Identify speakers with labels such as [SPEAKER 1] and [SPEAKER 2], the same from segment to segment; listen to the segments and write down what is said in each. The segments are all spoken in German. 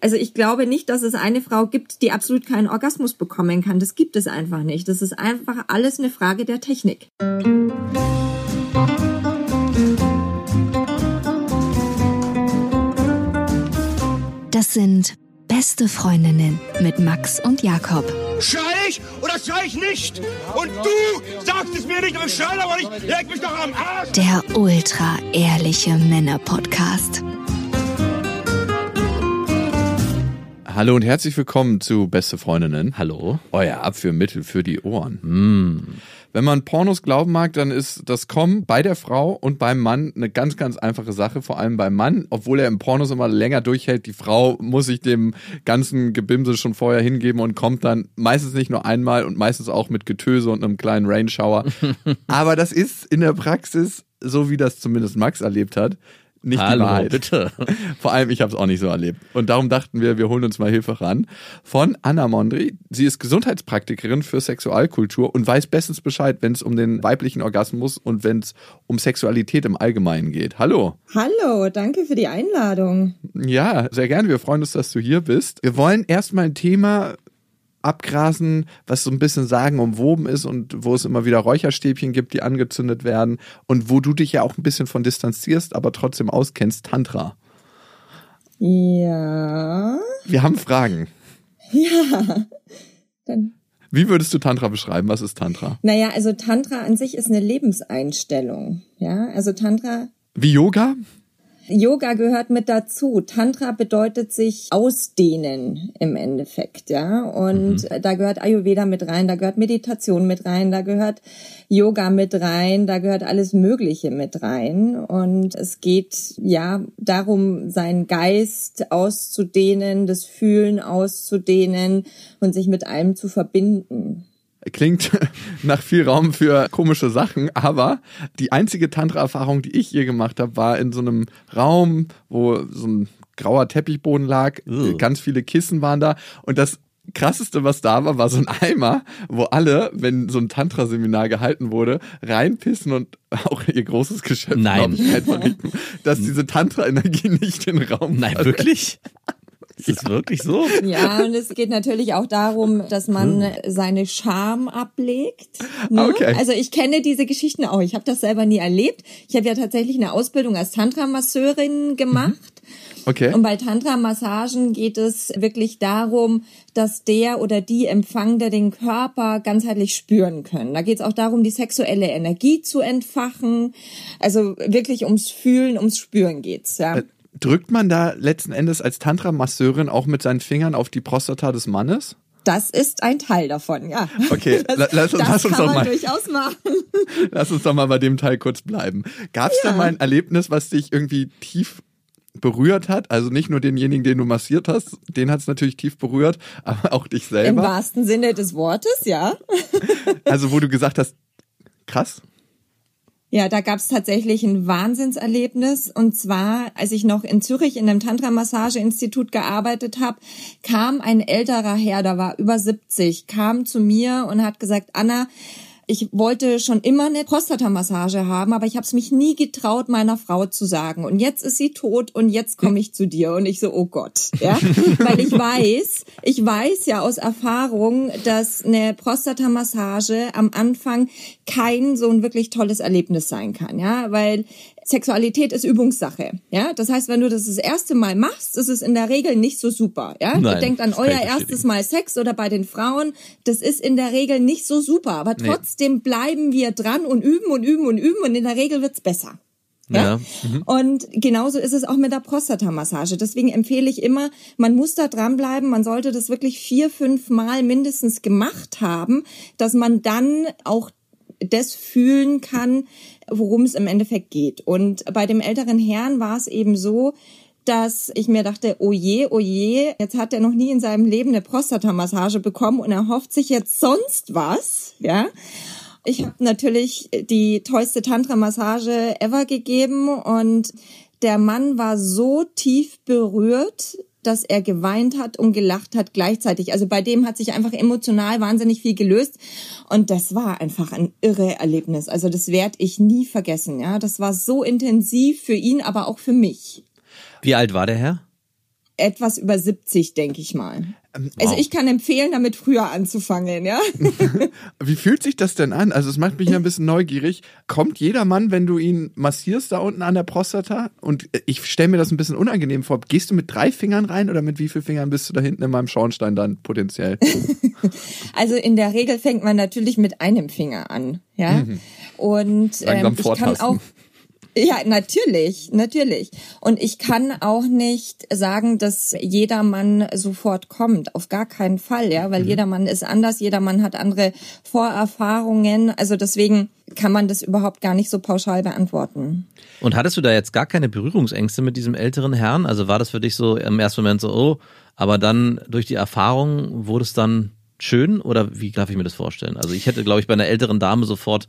[SPEAKER 1] Also ich glaube nicht, dass es eine Frau gibt, die absolut keinen Orgasmus bekommen kann. Das gibt es einfach nicht. Das ist einfach alles eine Frage der Technik.
[SPEAKER 2] Das sind beste Freundinnen mit Max und Jakob.
[SPEAKER 3] Schrei ich oder schrei ich nicht? Und du sagst es mir nicht, aber schrei aber nicht. Leg mich doch am Arsch.
[SPEAKER 2] Der ultra ehrliche Männer-Podcast.
[SPEAKER 4] Hallo und herzlich willkommen zu Beste Freundinnen.
[SPEAKER 5] Hallo.
[SPEAKER 4] Euer Abführmittel für die Ohren.
[SPEAKER 5] Mm.
[SPEAKER 4] Wenn man Pornos glauben mag, dann ist das Kommen bei der Frau und beim Mann eine ganz, ganz einfache Sache. Vor allem beim Mann, obwohl er im Pornos immer länger durchhält. Die Frau muss sich dem ganzen Gebimse schon vorher hingeben und kommt dann meistens nicht nur einmal und meistens auch mit Getöse und einem kleinen Rainshower. Aber das ist in der Praxis, so wie das zumindest Max erlebt hat, nicht
[SPEAKER 5] Hallo,
[SPEAKER 4] die Wahrheit.
[SPEAKER 5] bitte.
[SPEAKER 4] Vor allem, ich habe es auch nicht so erlebt. Und darum dachten wir, wir holen uns mal Hilfe ran von Anna Mondri. Sie ist Gesundheitspraktikerin für Sexualkultur und weiß bestens Bescheid, wenn es um den weiblichen Orgasmus und wenn es um Sexualität im Allgemeinen geht. Hallo.
[SPEAKER 1] Hallo, danke für die Einladung.
[SPEAKER 4] Ja, sehr gerne. Wir freuen uns, dass du hier bist. Wir wollen erstmal ein Thema abgrasen, was so ein bisschen sagen umwoben ist und wo es immer wieder Räucherstäbchen gibt, die angezündet werden und wo du dich ja auch ein bisschen von distanzierst, aber trotzdem auskennst, Tantra.
[SPEAKER 1] Ja.
[SPEAKER 4] Wir haben Fragen.
[SPEAKER 1] Ja. Dann.
[SPEAKER 4] Wie würdest du Tantra beschreiben? Was ist Tantra?
[SPEAKER 1] Naja, also Tantra an sich ist eine Lebenseinstellung. Ja, also Tantra
[SPEAKER 4] Wie Yoga?
[SPEAKER 1] Yoga gehört mit dazu. Tantra bedeutet sich ausdehnen im Endeffekt, ja. Und
[SPEAKER 4] Mhm.
[SPEAKER 1] da gehört Ayurveda mit rein, da gehört Meditation mit rein, da gehört Yoga mit rein, da gehört alles Mögliche mit rein. Und es geht ja darum, seinen Geist auszudehnen, das Fühlen auszudehnen und sich mit allem zu verbinden.
[SPEAKER 4] Klingt nach viel Raum für komische Sachen, aber die einzige Tantra-Erfahrung, die ich je gemacht habe, war in so einem Raum, wo so ein grauer Teppichboden lag,
[SPEAKER 5] Ugh.
[SPEAKER 4] ganz viele Kissen waren da und das krasseste, was da war, war so ein Eimer, wo alle, wenn so ein Tantra-Seminar gehalten wurde, reinpissen und auch ihr großes Geschäft
[SPEAKER 5] Nein.
[SPEAKER 4] ich, dass diese Tantra-Energie nicht in den Raum
[SPEAKER 5] Nein,
[SPEAKER 4] passt.
[SPEAKER 5] wirklich? Ist das wirklich so?
[SPEAKER 1] Ja, und es geht natürlich auch darum, dass man seine Scham ablegt. Ne?
[SPEAKER 4] Okay.
[SPEAKER 1] Also ich kenne diese Geschichten auch. Ich habe das selber nie erlebt. Ich habe ja tatsächlich eine Ausbildung als Tantra-Masseurin gemacht.
[SPEAKER 4] Okay.
[SPEAKER 1] Und bei Tantra-Massagen geht es wirklich darum, dass der oder die Empfangende den Körper ganzheitlich spüren können. Da geht es auch darum, die sexuelle Energie zu entfachen. Also wirklich ums Fühlen, ums Spüren geht's. Ja.
[SPEAKER 4] Drückt man da letzten Endes als Tantra-Masseurin auch mit seinen Fingern auf die Prostata des Mannes?
[SPEAKER 1] Das ist ein Teil davon, ja.
[SPEAKER 4] Okay,
[SPEAKER 1] das,
[SPEAKER 4] la- lass uns-
[SPEAKER 1] das
[SPEAKER 4] lass uns
[SPEAKER 1] kann
[SPEAKER 4] doch
[SPEAKER 1] man
[SPEAKER 4] mal-
[SPEAKER 1] durchaus machen.
[SPEAKER 4] Lass uns doch mal bei dem Teil kurz bleiben. Gab es da mal ein Erlebnis, was dich irgendwie tief berührt hat? Also nicht nur denjenigen, den du massiert hast, den hat es natürlich tief berührt, aber auch dich
[SPEAKER 1] Im
[SPEAKER 4] selber.
[SPEAKER 1] wahrsten Sinne des Wortes, ja.
[SPEAKER 4] Also wo du gesagt hast, krass.
[SPEAKER 1] Ja, da gab's tatsächlich ein Wahnsinnserlebnis. Und zwar, als ich noch in Zürich in einem Tantra-Massage-Institut gearbeitet habe, kam ein älterer Herr, der war über 70, kam zu mir und hat gesagt, Anna, ich wollte schon immer eine Prostatamassage haben, aber ich habe es mich nie getraut, meiner Frau zu sagen. Und jetzt ist sie tot und jetzt komme ich zu dir. Und ich so, oh Gott, ja, weil ich weiß, ich weiß ja aus Erfahrung, dass eine Prostatamassage am Anfang kein so ein wirklich tolles Erlebnis sein kann, ja, weil Sexualität ist Übungssache, ja. Das heißt, wenn du das das erste Mal machst, ist es in der Regel nicht so super, ja.
[SPEAKER 5] Nein,
[SPEAKER 1] Ihr denkt an euer erstes Mal Sex oder bei den Frauen, das ist in der Regel nicht so super, aber trotzdem bleiben wir dran und üben und üben und üben und in der Regel wird's besser. Ja?
[SPEAKER 5] Ja.
[SPEAKER 1] Und genauso ist es auch mit der Prostatamassage. Deswegen empfehle ich immer, man muss da dranbleiben, man sollte das wirklich vier, fünf Mal mindestens gemacht haben, dass man dann auch das fühlen kann, worum es im Endeffekt geht. Und bei dem älteren Herrn war es eben so, dass ich mir dachte, oh je, oh je, jetzt hat er noch nie in seinem Leben eine Prostatamassage bekommen und er hofft sich jetzt sonst was, ja. Ich habe natürlich die tollste Tantra-Massage ever gegeben und der Mann war so tief berührt, dass er geweint hat und gelacht hat gleichzeitig. Also bei dem hat sich einfach emotional wahnsinnig viel gelöst und das war einfach ein irre Erlebnis. Also das werde ich nie vergessen. Ja, das war so intensiv für ihn, aber auch für mich.
[SPEAKER 5] Wie alt war der Herr?
[SPEAKER 1] etwas über 70, denke ich mal.
[SPEAKER 4] Ähm,
[SPEAKER 1] Also ich kann empfehlen, damit früher anzufangen, ja.
[SPEAKER 4] Wie fühlt sich das denn an? Also es macht mich ja ein bisschen neugierig. Kommt jeder Mann, wenn du ihn massierst da unten an der Prostata? Und ich stelle mir das ein bisschen unangenehm vor. Gehst du mit drei Fingern rein oder mit wie vielen Fingern bist du da hinten in meinem Schornstein dann potenziell?
[SPEAKER 1] Also in der Regel fängt man natürlich mit einem Finger an, ja. Und
[SPEAKER 4] Langsam
[SPEAKER 1] ähm, ich kann auch ja, natürlich, natürlich. Und ich kann auch nicht sagen, dass jeder Mann sofort kommt. Auf gar keinen Fall, ja, weil jeder Mann ist anders, jeder Mann hat andere Vorerfahrungen. Also deswegen kann man das überhaupt gar nicht so pauschal beantworten.
[SPEAKER 5] Und hattest du da jetzt gar keine Berührungsängste mit diesem älteren Herrn? Also war das für dich so im ersten Moment so, oh, aber dann durch die Erfahrung wurde es dann schön oder wie darf ich mir das vorstellen? Also ich hätte, glaube ich, bei einer älteren Dame sofort,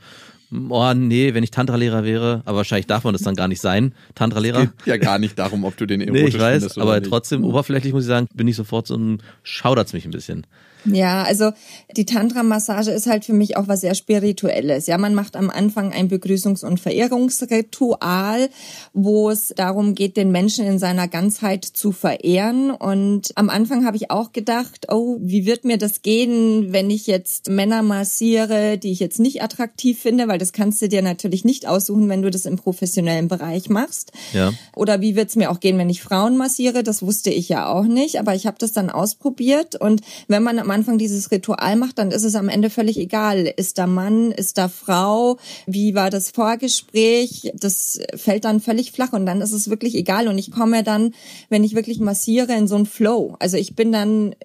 [SPEAKER 5] oh nee, wenn ich Tantra-Lehrer wäre, aber wahrscheinlich darf man das dann gar nicht sein, Tantra-Lehrer.
[SPEAKER 4] Geht ja gar nicht darum, ob du den
[SPEAKER 5] Nee,
[SPEAKER 4] erotisch
[SPEAKER 5] ich weiß,
[SPEAKER 4] findest oder
[SPEAKER 5] aber
[SPEAKER 4] nicht.
[SPEAKER 5] trotzdem, oberflächlich muss ich sagen, bin ich sofort so ein, schaudert's mich ein bisschen.
[SPEAKER 1] Ja, also die Tantra-Massage ist halt für mich auch was sehr Spirituelles. Ja, man macht am Anfang ein Begrüßungs- und Verehrungsritual, wo es darum geht, den Menschen in seiner Ganzheit zu verehren. Und am Anfang habe ich auch gedacht, oh, wie wird mir das gehen, wenn ich jetzt Männer massiere, die ich jetzt nicht attraktiv finde, weil das kannst du dir natürlich nicht aussuchen, wenn du das im professionellen Bereich machst.
[SPEAKER 5] Ja.
[SPEAKER 1] Oder wie wird's mir auch gehen, wenn ich Frauen massiere? Das wusste ich ja auch nicht, aber ich habe das dann ausprobiert. Und wenn man am Anfang dieses Ritual macht, dann ist es am Ende völlig egal. Ist da Mann, ist da Frau? Wie war das Vorgespräch? Das fällt dann völlig flach und dann ist es wirklich egal. Und ich komme dann, wenn ich wirklich massiere, in so einen Flow. Also ich bin dann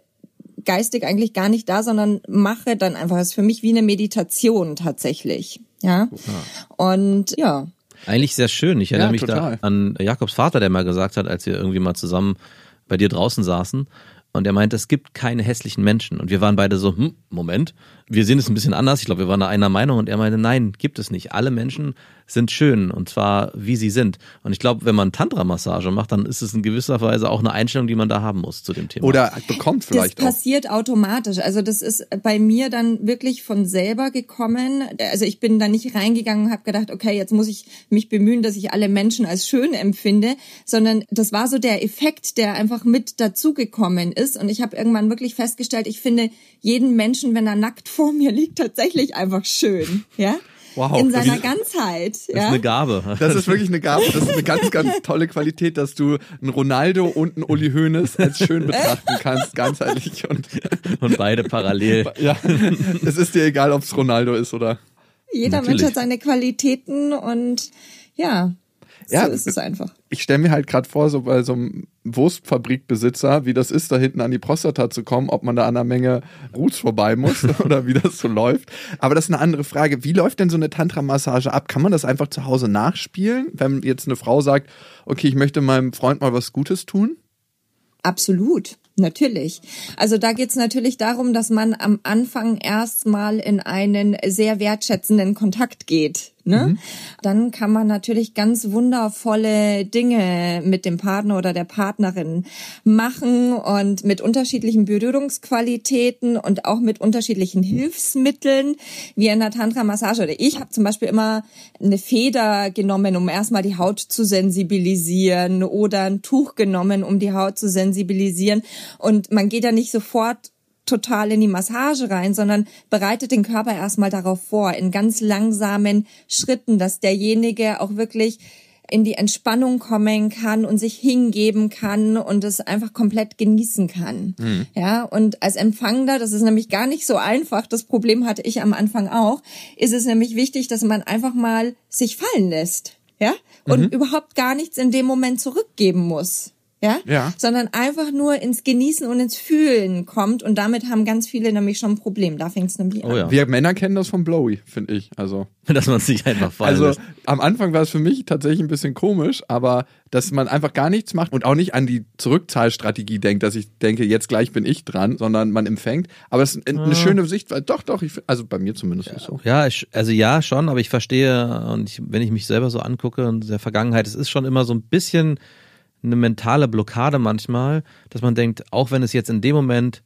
[SPEAKER 1] geistig eigentlich gar nicht da, sondern mache dann einfach, das ist für mich wie eine Meditation tatsächlich. Ja. Und ja.
[SPEAKER 5] Eigentlich sehr schön. Ich erinnere
[SPEAKER 4] Ja,
[SPEAKER 5] mich
[SPEAKER 4] total.
[SPEAKER 5] da an Jakobs Vater, der mal gesagt hat, als wir irgendwie mal zusammen bei dir draußen saßen. Und er meinte, es gibt keine hässlichen Menschen. Und wir waren beide so, hm, Moment, wir sehen es ein bisschen anders. Ich glaube, wir waren da einer Meinung. Und er meinte, nein, gibt es nicht. Alle Menschen sind schön. Und zwar, wie sie sind. Und ich glaube, wenn man Tantra-Massage macht, dann ist es in gewisser Weise auch eine Einstellung, die man da haben muss zu dem Thema.
[SPEAKER 4] Oder bekommt vielleicht
[SPEAKER 1] das
[SPEAKER 4] auch.
[SPEAKER 1] passiert automatisch. Also das ist bei mir dann wirklich von selber gekommen. Also ich bin da nicht reingegangen und habe gedacht, okay, jetzt muss ich mich bemühen, dass ich alle Menschen als schön empfinde, sondern das war so der Effekt, der einfach mit dazugekommen ist. Und ich habe irgendwann wirklich festgestellt, ich finde jeden Menschen, wenn er nackt vor mir liegt, tatsächlich einfach schön. Ja.
[SPEAKER 4] Wow.
[SPEAKER 1] In seiner Ganzheit.
[SPEAKER 5] das ist
[SPEAKER 1] ja?
[SPEAKER 5] eine Gabe.
[SPEAKER 4] Das ist wirklich eine Gabe. Das ist eine ganz, ganz tolle Qualität, dass du einen Ronaldo und einen Uli Hoeneß als schön betrachten kannst, ganzheitlich. Und
[SPEAKER 5] Und beide parallel.
[SPEAKER 4] ja, es ist dir egal, ob es Ronaldo ist oder.
[SPEAKER 1] Jeder
[SPEAKER 5] Natürlich.
[SPEAKER 1] Mensch hat seine Qualitäten und ja,
[SPEAKER 4] Ja,
[SPEAKER 1] so ist es einfach.
[SPEAKER 4] Ich stelle mir halt gerade vor, so bei so einem Wurstfabrikbesitzer, wie das ist, da hinten an die Prostata zu kommen, ob man da an einer Menge Roots vorbei muss oder wie das so läuft. Aber das ist eine andere Frage. Wie läuft denn so eine Tantra-Massage ab? Kann man das einfach zu Hause nachspielen, wenn jetzt eine Frau sagt, okay, ich möchte meinem Freund mal was Gutes tun?
[SPEAKER 1] Absolut, natürlich. Also da geht's natürlich darum, dass man am Anfang erstmal in einen sehr wertschätzenden Kontakt geht. Ne? Dann kann man natürlich ganz wundervolle Dinge mit dem Partner oder der Partnerin machen und mit unterschiedlichen Berührungsqualitäten und auch mit unterschiedlichen Hilfsmitteln, wie in der Tantra-Massage. Oder ich habe zum Beispiel immer eine Feder genommen, um erstmal die Haut zu sensibilisieren oder ein Tuch genommen, um die Haut zu sensibilisieren. Und man geht ja nicht sofort total in die Massage rein, sondern bereitet den Körper erstmal darauf vor, in ganz langsamen Schritten, dass derjenige auch wirklich in die Entspannung kommen kann und sich hingeben kann und es einfach komplett genießen kann. Ja, und als Empfangender, das ist nämlich gar nicht so einfach, das Problem hatte ich am Anfang auch, ist es nämlich wichtig, dass man einfach mal sich fallen lässt. Ja, und überhaupt gar nichts in dem Moment zurückgeben muss. Ja?
[SPEAKER 4] Ja.
[SPEAKER 1] sondern einfach nur ins Genießen und ins Fühlen kommt und damit haben ganz viele nämlich schon ein Problem. Da fängt es nämlich an.
[SPEAKER 5] Oh ja.
[SPEAKER 4] Wir Männer kennen das von Blowy, finde ich. Also,
[SPEAKER 5] Dass man sich einfach fallen
[SPEAKER 4] also
[SPEAKER 5] lässt.
[SPEAKER 4] am Anfang war es für mich tatsächlich ein bisschen komisch, aber dass man einfach gar nichts macht und auch nicht an die Zurückzahlstrategie denkt, dass ich denke, jetzt gleich bin ich dran, sondern man empfängt. Aber es ist eine schöne Sicht, weil doch, doch, ich, also bei mir zumindest ist so.
[SPEAKER 5] Ja, ich, also ja, schon, aber ich verstehe und ich, wenn ich mich selber so angucke in der Vergangenheit, es ist schon immer so ein bisschen eine mentale Blockade manchmal, dass man denkt, auch wenn es jetzt in dem Moment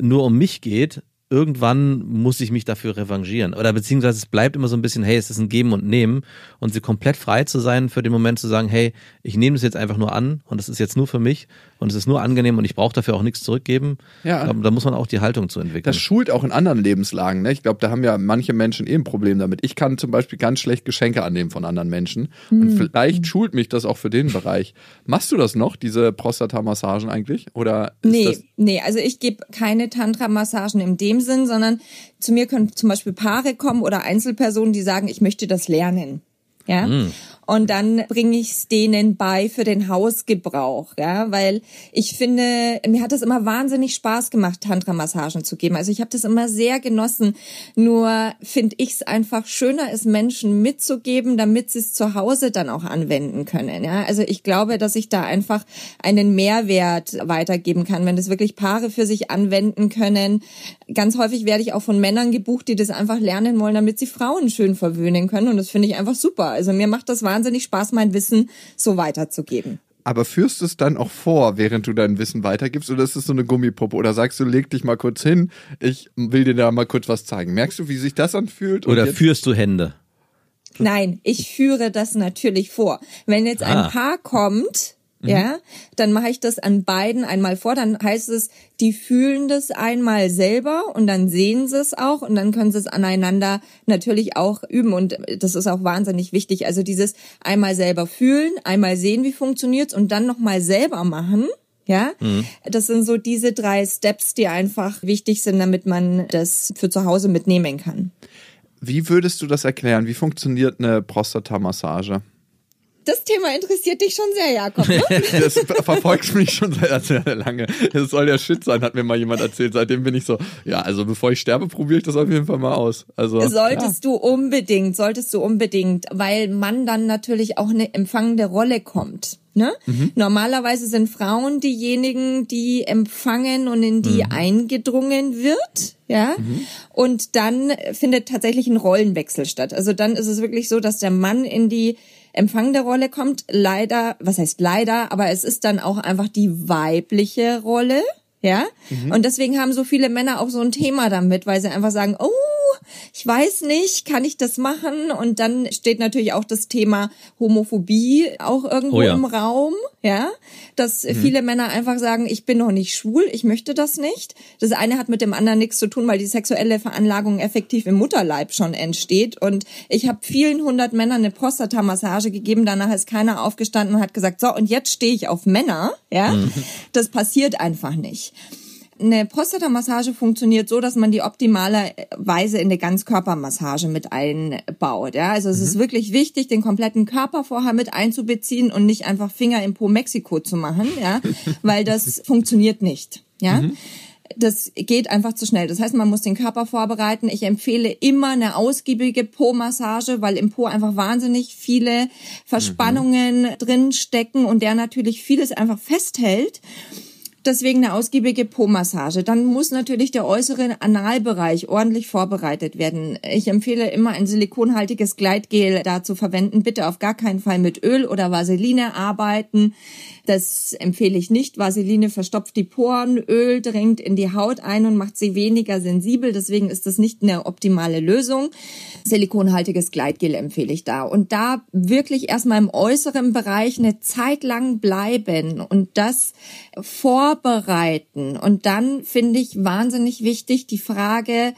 [SPEAKER 5] nur um mich geht, irgendwann muss ich mich dafür revanchieren. Oder beziehungsweise es bleibt immer so ein bisschen, hey, es ist ein Geben und Nehmen. Und sie komplett frei zu sein für den Moment zu sagen, hey, ich nehme es jetzt einfach nur an und es ist jetzt nur für mich und es ist nur angenehm und ich brauche dafür auch nichts zurückgeben.
[SPEAKER 4] Ja.
[SPEAKER 5] Da, da muss man auch die Haltung zu entwickeln.
[SPEAKER 4] Das schult auch in anderen Lebenslagen. Ne? Ich glaube, da haben ja manche Menschen eh ein Problem damit. Ich kann zum Beispiel ganz schlecht Geschenke annehmen von anderen Menschen. Und vielleicht schult mich das auch für den Bereich. Machst du das noch, diese Prostata-Massagen eigentlich? Oder ist
[SPEAKER 1] Nee,
[SPEAKER 4] das
[SPEAKER 1] nee, also ich gebe keine Tantra-Massagen in dem Sinn, sondern zu mir können zum Beispiel Paare kommen oder Einzelpersonen, die sagen, ich möchte das lernen. Ja. Und dann bringe ich es denen bei für den Hausgebrauch, ja, weil ich finde, mir hat es immer wahnsinnig Spaß gemacht, Tantra-Massagen zu geben. Also ich habe das immer sehr genossen. Nur finde ich es einfach schöner, es Menschen mitzugeben, damit sie es zu Hause dann auch anwenden können. Ja, also ich glaube, dass ich da einfach einen Mehrwert weitergeben kann, wenn das wirklich Paare für sich anwenden können. Ganz häufig werde ich auch von Männern gebucht, die das einfach lernen wollen, damit sie Frauen schön verwöhnen können. Und das finde ich einfach super. Also mir macht das wahnsinnig Spaß, mein Wissen so weiterzugeben.
[SPEAKER 4] Aber führst du es dann auch vor, während du dein Wissen weitergibst, oder ist es so eine Gummipuppe? Oder sagst du, leg dich mal kurz hin, ich will dir da mal kurz was zeigen. Merkst du, wie sich das anfühlt?
[SPEAKER 5] Oder
[SPEAKER 4] jetzt-
[SPEAKER 5] führst du Hände?
[SPEAKER 1] Nein, ich führe das natürlich vor. Wenn jetzt
[SPEAKER 5] Ah.
[SPEAKER 1] ein Paar kommt, ja, dann mache ich das an beiden einmal vor. Dann heißt es, die fühlen das einmal selber und dann sehen sie es auch und dann können sie es aneinander natürlich auch üben und das ist auch wahnsinnig wichtig. Also dieses einmal selber fühlen, einmal sehen, wie funktioniert's und dann nochmal selber machen. Ja, das sind so diese drei Steps, die einfach wichtig sind, damit man das für zu Hause mitnehmen kann.
[SPEAKER 4] Wie würdest du das erklären? Wie funktioniert eine Prostata-Massage?
[SPEAKER 1] Das Thema interessiert dich schon sehr, Jakob. Ne?
[SPEAKER 4] Das verfolgt mich schon seit sehr lange. Das soll der Shit sein, hat mir mal jemand erzählt. Seitdem bin ich so, ja, also bevor ich sterbe, probiere ich das auf jeden Fall mal aus. Also
[SPEAKER 1] Solltest du unbedingt, solltest du unbedingt, weil man dann natürlich auch eine empfangende Rolle kommt. Ne? Normalerweise sind Frauen diejenigen, die empfangen und in die eingedrungen wird, ja. Und dann findet tatsächlich ein Rollenwechsel statt. Also dann ist es wirklich so, dass der Mann in die empfangende Rolle kommt. Leider, was heißt leider, aber es ist dann auch einfach die weibliche Rolle. Ja, und deswegen haben so viele Männer auch so ein Thema damit, weil sie einfach sagen, oh, ich weiß nicht, kann ich das machen? Und dann steht natürlich auch das Thema Homophobie auch irgendwo
[SPEAKER 5] Oh ja.
[SPEAKER 1] im Raum, ja, dass viele Männer einfach sagen, ich bin noch nicht schwul, ich möchte das nicht. Das eine hat mit dem anderen nichts zu tun, weil die sexuelle Veranlagung effektiv im Mutterleib schon entsteht. Und ich habe vielen hundert Männern eine Prostata-Massage gegeben, danach ist keiner aufgestanden und hat gesagt, so, und jetzt stehe ich auf Männer, ja. Das passiert einfach nicht. Eine Prostata-Massage funktioniert so, dass man die optimale Weise in eine Ganzkörpermassage mit einbaut. Ja, also es ist wirklich wichtig, den kompletten Körper vorher mit einzubeziehen und nicht einfach Finger im Po Mexiko zu machen, ja, weil das funktioniert nicht. Ja. Das geht einfach zu schnell. Das heißt, man muss den Körper vorbereiten. Ich empfehle immer eine ausgiebige Po-Massage, weil im Po einfach wahnsinnig viele Verspannungen drin stecken und der natürlich vieles einfach festhält. Deswegen eine ausgiebige Po-Massage. Dann muss natürlich der äußere Analbereich ordentlich vorbereitet werden. Ich empfehle immer ein silikonhaltiges Gleitgel da zu verwenden. Bitte auf gar keinen Fall mit Öl oder Vaseline arbeiten. Das empfehle ich nicht. Vaseline verstopft die Poren, Öl dringt in die Haut ein und macht sie weniger sensibel. Deswegen ist das nicht eine optimale Lösung. Silikonhaltiges Gleitgel empfehle ich da. Und da wirklich erstmal im äußeren Bereich eine Zeit lang bleiben und das vorbereiten. Und dann finde ich wahnsinnig wichtig die Frage,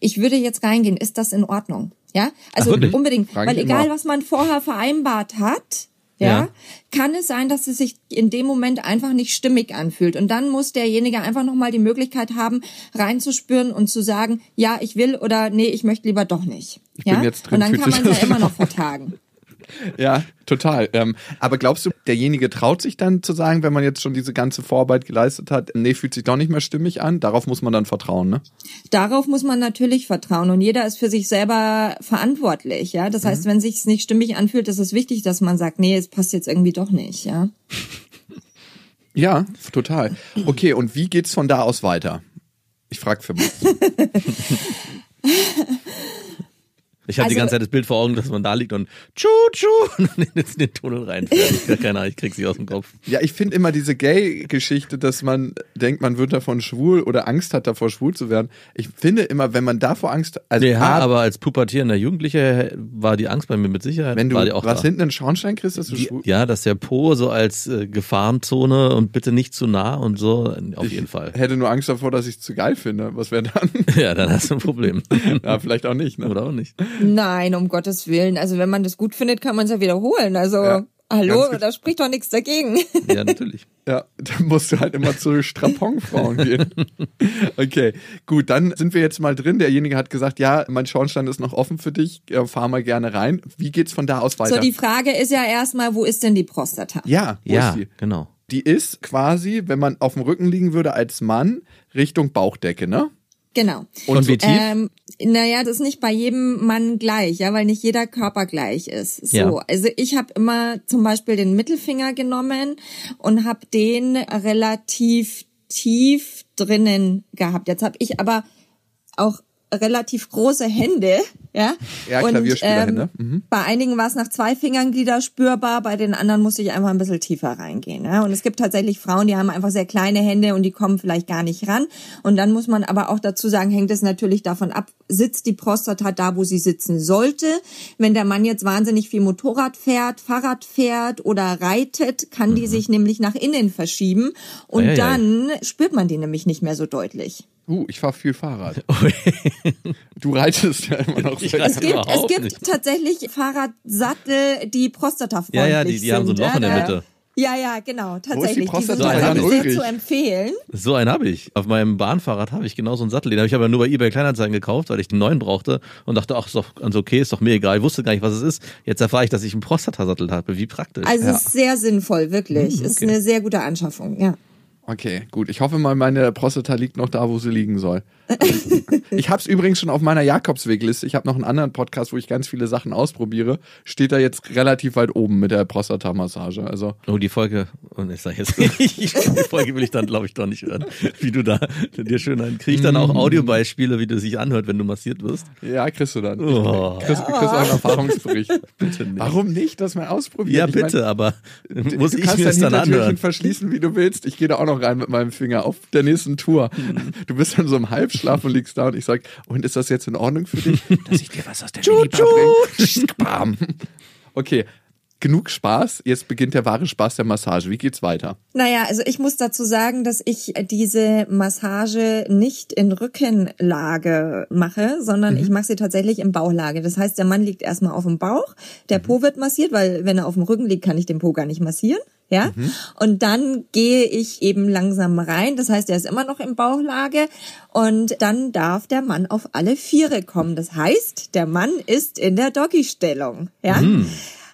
[SPEAKER 1] ich würde jetzt reingehen, ist das in Ordnung? Ja, also unbedingt,
[SPEAKER 4] Frage
[SPEAKER 1] weil egal was man vorher vereinbart hat, ja,
[SPEAKER 5] Ja.
[SPEAKER 1] kann es sein, dass es sich in dem Moment einfach nicht stimmig anfühlt. Und dann muss derjenige einfach nochmal die Möglichkeit haben, reinzuspüren und zu sagen, ja, ich will oder nee, ich möchte lieber doch nicht.
[SPEAKER 4] Ich
[SPEAKER 1] ja? und dann kann man es ja immer noch vertagen.
[SPEAKER 4] Ja, total. Ähm, aber glaubst du, derjenige traut sich dann zu sagen, wenn man jetzt schon diese ganze Vorarbeit geleistet hat, nee, fühlt sich doch nicht mehr stimmig an? Darauf muss man dann vertrauen, ne?
[SPEAKER 1] Darauf muss man natürlich vertrauen und jeder ist für sich selber verantwortlich, ja. Das heißt, wenn sich's nicht stimmig anfühlt, ist es wichtig, dass man sagt, nee, es passt jetzt irgendwie doch nicht, ja.
[SPEAKER 4] Ja, total. Okay, und wie geht's von da aus weiter? Ich frage für mich.
[SPEAKER 5] Ich habe die
[SPEAKER 1] Also-
[SPEAKER 5] ganze Zeit das Bild vor Augen, dass man da liegt und tschu tschu und dann jetzt in den Tunnel reinfährt. Ich keine Ahnung, ich krieg's nicht aus dem Kopf.
[SPEAKER 4] Ja, ich finde immer diese Gay-Geschichte, dass man denkt, man wird davon schwul oder Angst hat, davor schwul zu werden. Ich finde immer, wenn man davor Angst, also
[SPEAKER 5] Ja,
[SPEAKER 4] A,
[SPEAKER 5] aber als pubertierender Jugendlicher war die Angst bei mir mit Sicherheit.
[SPEAKER 4] wenn du
[SPEAKER 5] war die auch
[SPEAKER 4] was
[SPEAKER 5] da.
[SPEAKER 4] hinten in den Schornstein kriegst, dass du
[SPEAKER 5] Die,
[SPEAKER 4] schwul
[SPEAKER 5] ja, dass der Po so als äh, Gefahrenzone und bitte nicht zu nah und so, auf jeden Fall.
[SPEAKER 4] hätte nur Angst davor, dass ich es zu geil finde. Was wäre dann?
[SPEAKER 5] Ja, dann hast du ein Problem.
[SPEAKER 4] ja, vielleicht auch nicht. Ne?
[SPEAKER 5] Oder auch nicht.
[SPEAKER 1] Nein, um Gottes Willen. Also wenn man das gut findet, kann man es ja wiederholen. Also
[SPEAKER 4] Ja,
[SPEAKER 1] hallo, da spricht doch nichts dagegen.
[SPEAKER 5] Ja, natürlich.
[SPEAKER 4] Ja, dann musst du halt immer zu Straponfrauen gehen. Okay, gut, dann sind wir jetzt mal drin. Derjenige hat gesagt, ja, mein Schornstein ist noch offen für dich, fahr mal gerne rein. Wie geht's von da aus weiter?
[SPEAKER 1] So, die Frage ist ja erstmal, wo ist denn die Prostata?
[SPEAKER 4] ja, wo
[SPEAKER 5] Ja,
[SPEAKER 4] ist die?
[SPEAKER 5] genau.
[SPEAKER 4] Die ist quasi, wenn man auf dem Rücken liegen würde als Mann, Richtung Bauchdecke, ne?
[SPEAKER 1] Genau.
[SPEAKER 5] Und, wie tief?
[SPEAKER 1] Ähm, naja, das ist nicht bei jedem Mann gleich, ja, weil nicht jeder Körper gleich ist. So,
[SPEAKER 5] Ja.
[SPEAKER 1] also ich habe immer zum Beispiel den Mittelfinger genommen und habe den relativ tief drinnen gehabt. Jetzt habe ich aber auch relativ große Hände, ja.
[SPEAKER 4] Ja,
[SPEAKER 1] und,
[SPEAKER 4] Klavierspielerhände. Mhm.
[SPEAKER 1] Bei einigen war es nach zwei Fingernglieder spürbar, bei den anderen musste ich einfach ein bisschen tiefer reingehen. Ja? Und es gibt tatsächlich Frauen, die haben einfach sehr kleine Hände und die kommen vielleicht gar nicht ran. Und dann muss man aber auch dazu sagen, hängt es natürlich davon ab, sitzt die Prostata da, wo sie sitzen sollte. Wenn der Mann jetzt wahnsinnig viel Motorrad fährt, Fahrrad fährt oder reitet, kann die sich nämlich nach innen verschieben. Und
[SPEAKER 5] Eieiei.
[SPEAKER 1] dann spürt man die nämlich nicht mehr so deutlich.
[SPEAKER 4] Uh, ich fahre viel Fahrrad. Du reitest ja immer noch sehr.
[SPEAKER 1] Es gibt, es gibt
[SPEAKER 5] nicht.
[SPEAKER 1] tatsächlich Fahrradsattel, die prostatafreundlich
[SPEAKER 5] Ja, ja, die, die haben so ein
[SPEAKER 1] sind.
[SPEAKER 5] Loch in der
[SPEAKER 1] Ja,
[SPEAKER 5] Mitte.
[SPEAKER 1] Ja, ja, genau,
[SPEAKER 4] die
[SPEAKER 1] tatsächlich. Die, sind
[SPEAKER 4] Prostata
[SPEAKER 5] bei
[SPEAKER 1] tatsächlich
[SPEAKER 4] Jan
[SPEAKER 1] sehr zu empfehlen.
[SPEAKER 5] So einen habe ich. Auf meinem Bahnfahrrad habe ich genau so einen Sattel. Den habe ich aber nur bei eBay Kleinanzeigen gekauft, weil ich den neuen brauchte und dachte, ach, ist doch ganz okay, ist doch mir egal. Ich wusste gar nicht, was es ist. Jetzt erfahre ich, dass ich einen Prostatasattel habe. Wie praktisch.
[SPEAKER 1] Also
[SPEAKER 4] Ja.
[SPEAKER 1] es ist sehr sinnvoll, wirklich.
[SPEAKER 5] Hm,
[SPEAKER 1] Ist
[SPEAKER 5] okay.
[SPEAKER 1] eine sehr gute Anschaffung, ja.
[SPEAKER 4] Okay, gut. Ich hoffe mal, meine Prostata liegt noch da, wo sie liegen soll. ich habe es übrigens schon auf meiner Jakobswegliste. Ich habe noch einen anderen Podcast, wo ich ganz viele Sachen ausprobiere. Steht da jetzt relativ weit oben mit der Prostata-Massage. Also
[SPEAKER 5] Oh, die Folge, und ich sag jetzt die Folge will ich dann, glaube ich, doch nicht hören. Wie du da dir schön ein. Krieg ich dann auch Audiobeispiele, wie du sich anhört, wenn du massiert wirst?
[SPEAKER 4] ja, kriegst du dann.
[SPEAKER 5] Oh.
[SPEAKER 4] Kriegst, kriegst auch einen Erfahrungsbericht.
[SPEAKER 5] Bitte nicht.
[SPEAKER 4] Warum nicht? Das mal ausprobieren.
[SPEAKER 5] Ja,
[SPEAKER 4] Ich mein,
[SPEAKER 5] bitte, aber muss
[SPEAKER 4] du
[SPEAKER 5] ich
[SPEAKER 4] kannst
[SPEAKER 5] mir das dann anhören?
[SPEAKER 4] verschließen, wie du willst. Ich gehe da auch noch rein mit meinem Finger auf der nächsten Tour. Du bist dann so im Halbschlaf und liegst da und ich sag, und ist das jetzt in Ordnung für dich, dass ich dir was aus der Minibar bringe? Bam. Okay, genug Spaß. Jetzt beginnt der wahre Spaß der Massage. Wie geht's weiter?
[SPEAKER 1] Naja, also ich muss dazu sagen, dass ich diese Massage nicht in Rückenlage mache, sondern
[SPEAKER 5] Mhm.
[SPEAKER 1] ich mache sie tatsächlich in Bauchlage. Das heißt, der Mann liegt erstmal auf dem Bauch, der
[SPEAKER 5] Mhm.
[SPEAKER 1] Po wird massiert, weil wenn er auf dem Rücken liegt, kann ich den Po gar nicht massieren. Ja,
[SPEAKER 5] Mhm.
[SPEAKER 1] und dann gehe ich eben langsam rein. Das heißt, er ist immer noch in Bauchlage und dann darf der Mann auf alle Viere kommen. Das heißt, der Mann ist in der Doggy-Stellung. Ja.
[SPEAKER 5] Mhm.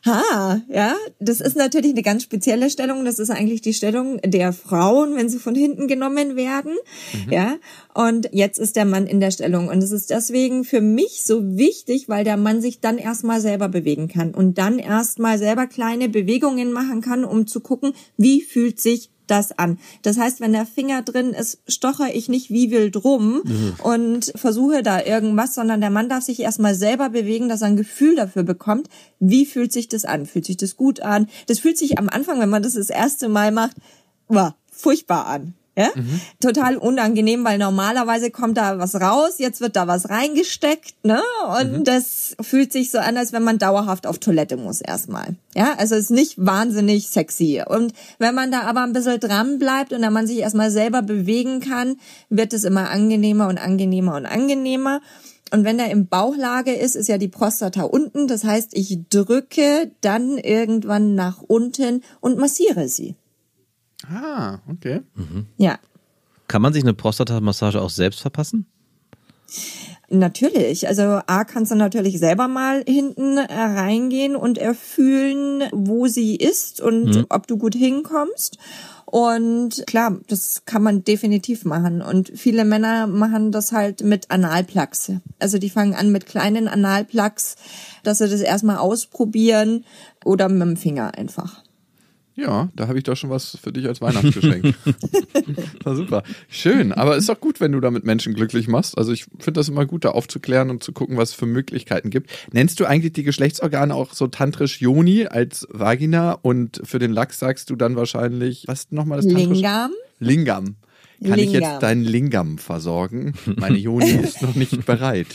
[SPEAKER 1] Ha, ja, das ist natürlich eine ganz spezielle Stellung. Das ist eigentlich die Stellung der Frauen, wenn sie von hinten genommen werden. Ja, und jetzt ist der Mann in der Stellung. Und es ist deswegen für mich so wichtig, weil der Mann sich dann erstmal selber bewegen kann und dann erstmal selber kleine Bewegungen machen kann, um zu gucken, wie fühlt sich das an. Das heißt, wenn der Finger drin ist, stocher ich nicht wie wild rum und versuche da irgendwas, sondern der Mann darf sich erstmal selber bewegen, dass er ein Gefühl dafür bekommt, wie fühlt sich das an? Fühlt sich das gut an? Das fühlt sich am Anfang, wenn man das das erste Mal macht, wow, furchtbar an. Ja? Total unangenehm, weil normalerweise kommt da was raus, jetzt wird da was reingesteckt, ne? Und das fühlt sich so an, als wenn man dauerhaft auf Toilette muss erstmal. Ja, also ist nicht wahnsinnig sexy. Und wenn man da aber ein bisschen dran bleibt und dann man sich erstmal selber bewegen kann, wird es immer angenehmer und angenehmer und angenehmer. Und wenn er im Bauchlage ist, ist ja die Prostata unten. Das heißt, ich drücke dann irgendwann nach unten und massiere sie.
[SPEAKER 4] Ah, okay.
[SPEAKER 1] Ja.
[SPEAKER 5] Kann man sich eine Prostatamassage auch selbst verpassen?
[SPEAKER 1] Natürlich. Also A kannst du natürlich selber mal hinten äh, reingehen und erfühlen, wo sie ist und ob du gut hinkommst. Und klar, das kann man definitiv machen. Und viele Männer machen das halt mit Analplugs. Also die fangen an mit kleinen Analplugs, dass sie das erstmal ausprobieren oder mit dem Finger einfach.
[SPEAKER 4] Ja, da habe ich doch schon was für dich als Weihnachtsgeschenk. War super. Schön, aber ist doch gut, wenn du damit Menschen glücklich machst. Also ich finde das immer gut, da aufzuklären und zu gucken, was es für Möglichkeiten gibt. Nennst du eigentlich die Geschlechtsorgane auch so tantrisch Yoni als Vagina und für den Lachs sagst du dann wahrscheinlich, was nochmal das tantrisch?
[SPEAKER 1] Lingam.
[SPEAKER 4] Lingam. Kann ich
[SPEAKER 1] Lingam.
[SPEAKER 4] jetzt deinen Lingam versorgen? Meine Yoni ist noch nicht bereit.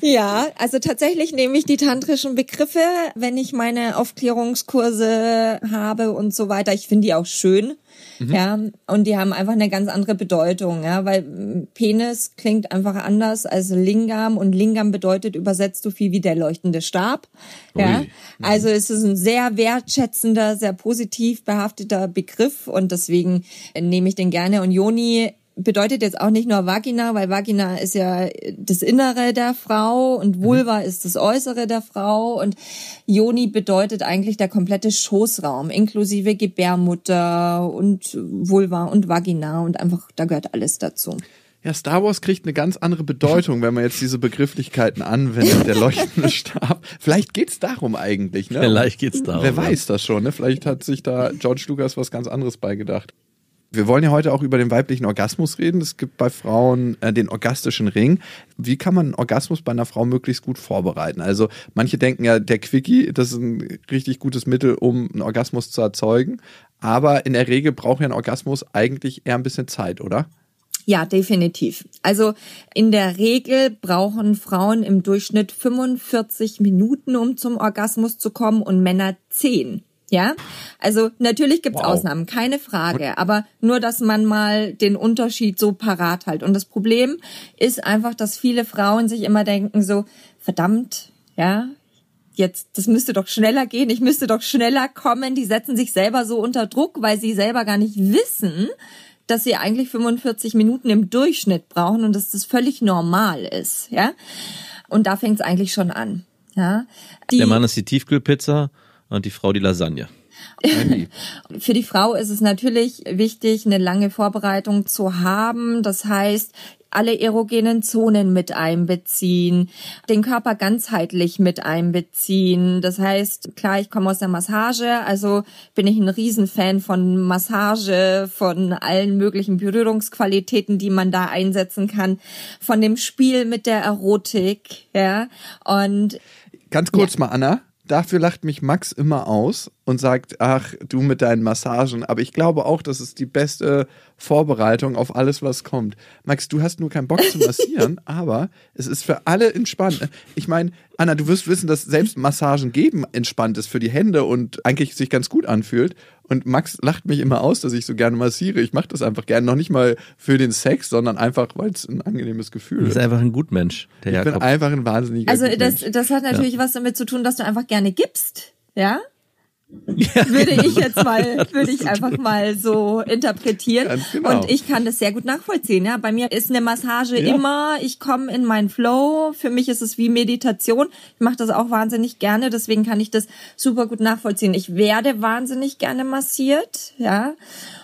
[SPEAKER 1] Ja, also tatsächlich nehme ich die tantrischen Begriffe, wenn ich meine Aufklärungskurse habe und so weiter. Ich finde die auch schön. Ja, und die haben einfach eine ganz andere Bedeutung, ja, weil Penis klingt einfach anders als Lingam und Lingam bedeutet übersetzt so viel wie der leuchtende Stab. Ja,
[SPEAKER 5] Ui.
[SPEAKER 1] also es ist ein sehr wertschätzender, sehr positiv behafteter Begriff und deswegen nehme ich den gerne. Und Joni bedeutet jetzt auch nicht nur Vagina, weil Vagina ist ja das Innere der Frau und Vulva ist das Äußere der Frau und Joni bedeutet eigentlich der komplette Schoßraum, inklusive Gebärmutter und Vulva und Vagina und einfach, da gehört alles dazu.
[SPEAKER 4] Ja, Star Wars kriegt eine ganz andere Bedeutung, wenn man jetzt diese Begrifflichkeiten anwendet, der leuchtende Stab. Vielleicht geht's darum eigentlich, ne?
[SPEAKER 5] Vielleicht geht's darum,
[SPEAKER 4] Wer weiß das schon, ne? Vielleicht hat sich da George Lucas was ganz anderes beigedacht. Wir wollen ja heute auch über den weiblichen Orgasmus reden. Es gibt bei Frauen äh, den orgastischen Ring. Wie kann man einen Orgasmus bei einer Frau möglichst gut vorbereiten? Also manche denken ja, der Quickie, das ist ein richtig gutes Mittel, um einen Orgasmus zu erzeugen. Aber in der Regel braucht ja ein Orgasmus eigentlich eher ein bisschen Zeit, oder?
[SPEAKER 1] Ja, definitiv. Also in der Regel brauchen Frauen im Durchschnitt 45 Minuten, um zum Orgasmus zu kommen und Männer 10. Ja, also natürlich gibt's
[SPEAKER 4] Wow.
[SPEAKER 1] Ausnahmen, keine Frage, aber nur, dass man mal den Unterschied so parat halt. Und das Problem ist einfach, dass viele Frauen sich immer denken so, verdammt, ja, jetzt, das müsste doch schneller gehen, ich müsste doch schneller kommen. Die setzen sich selber so unter Druck, weil sie selber gar nicht wissen, dass sie eigentlich 45 Minuten im Durchschnitt brauchen und dass das völlig normal ist, ja. Und da fängt es eigentlich schon an, ja. Die,
[SPEAKER 5] Der Mann ist die Tiefkühlpizza und die Frau die Lasagne.
[SPEAKER 1] Für die Frau ist es natürlich wichtig, eine lange Vorbereitung zu haben. Das heißt, alle erogenen Zonen mit einbeziehen, den Körper ganzheitlich mit einbeziehen. Das heißt, klar, ich komme aus der Massage, also bin ich ein Riesenfan von Massage, von allen möglichen Berührungsqualitäten, die man da einsetzen kann, von dem Spiel mit der Erotik, ja. Und
[SPEAKER 4] Ganz kurz mal, Anna. Dafür lacht mich Max immer aus und sagt, ach, du mit deinen Massagen. Aber ich glaube auch, das ist die beste Vorbereitung auf alles, was kommt. Max, du hast nur keinen Bock zu massieren, aber es ist für alle entspannt. Ich meine, Anna, du wirst wissen, dass selbst Massagen geben entspannt ist für die Hände und eigentlich sich ganz gut anfühlt. Und Max lacht mich immer aus, dass ich so gerne massiere. Ich mache das einfach gerne. Noch nicht mal für den Sex, sondern einfach, weil es ein angenehmes Gefühl
[SPEAKER 5] Du
[SPEAKER 4] ist.
[SPEAKER 5] bist einfach ein Gutmensch, der
[SPEAKER 4] Ich bin
[SPEAKER 5] Jakob.
[SPEAKER 4] einfach ein wahnsinniger
[SPEAKER 1] Also das, das hat natürlich was damit zu tun, dass du einfach gerne gibst, ja? würde ich jetzt mal, würde ich einfach mal so interpretieren.
[SPEAKER 4] Genau.
[SPEAKER 1] Und ich kann das sehr gut nachvollziehen. Ja, bei mir ist eine Massage
[SPEAKER 4] Ja.
[SPEAKER 1] immer. Ich komme in meinen Flow. Für mich ist es wie Meditation. Ich mache das auch wahnsinnig gerne. Deswegen kann ich das super gut nachvollziehen. Ich werde wahnsinnig gerne massiert. Ja.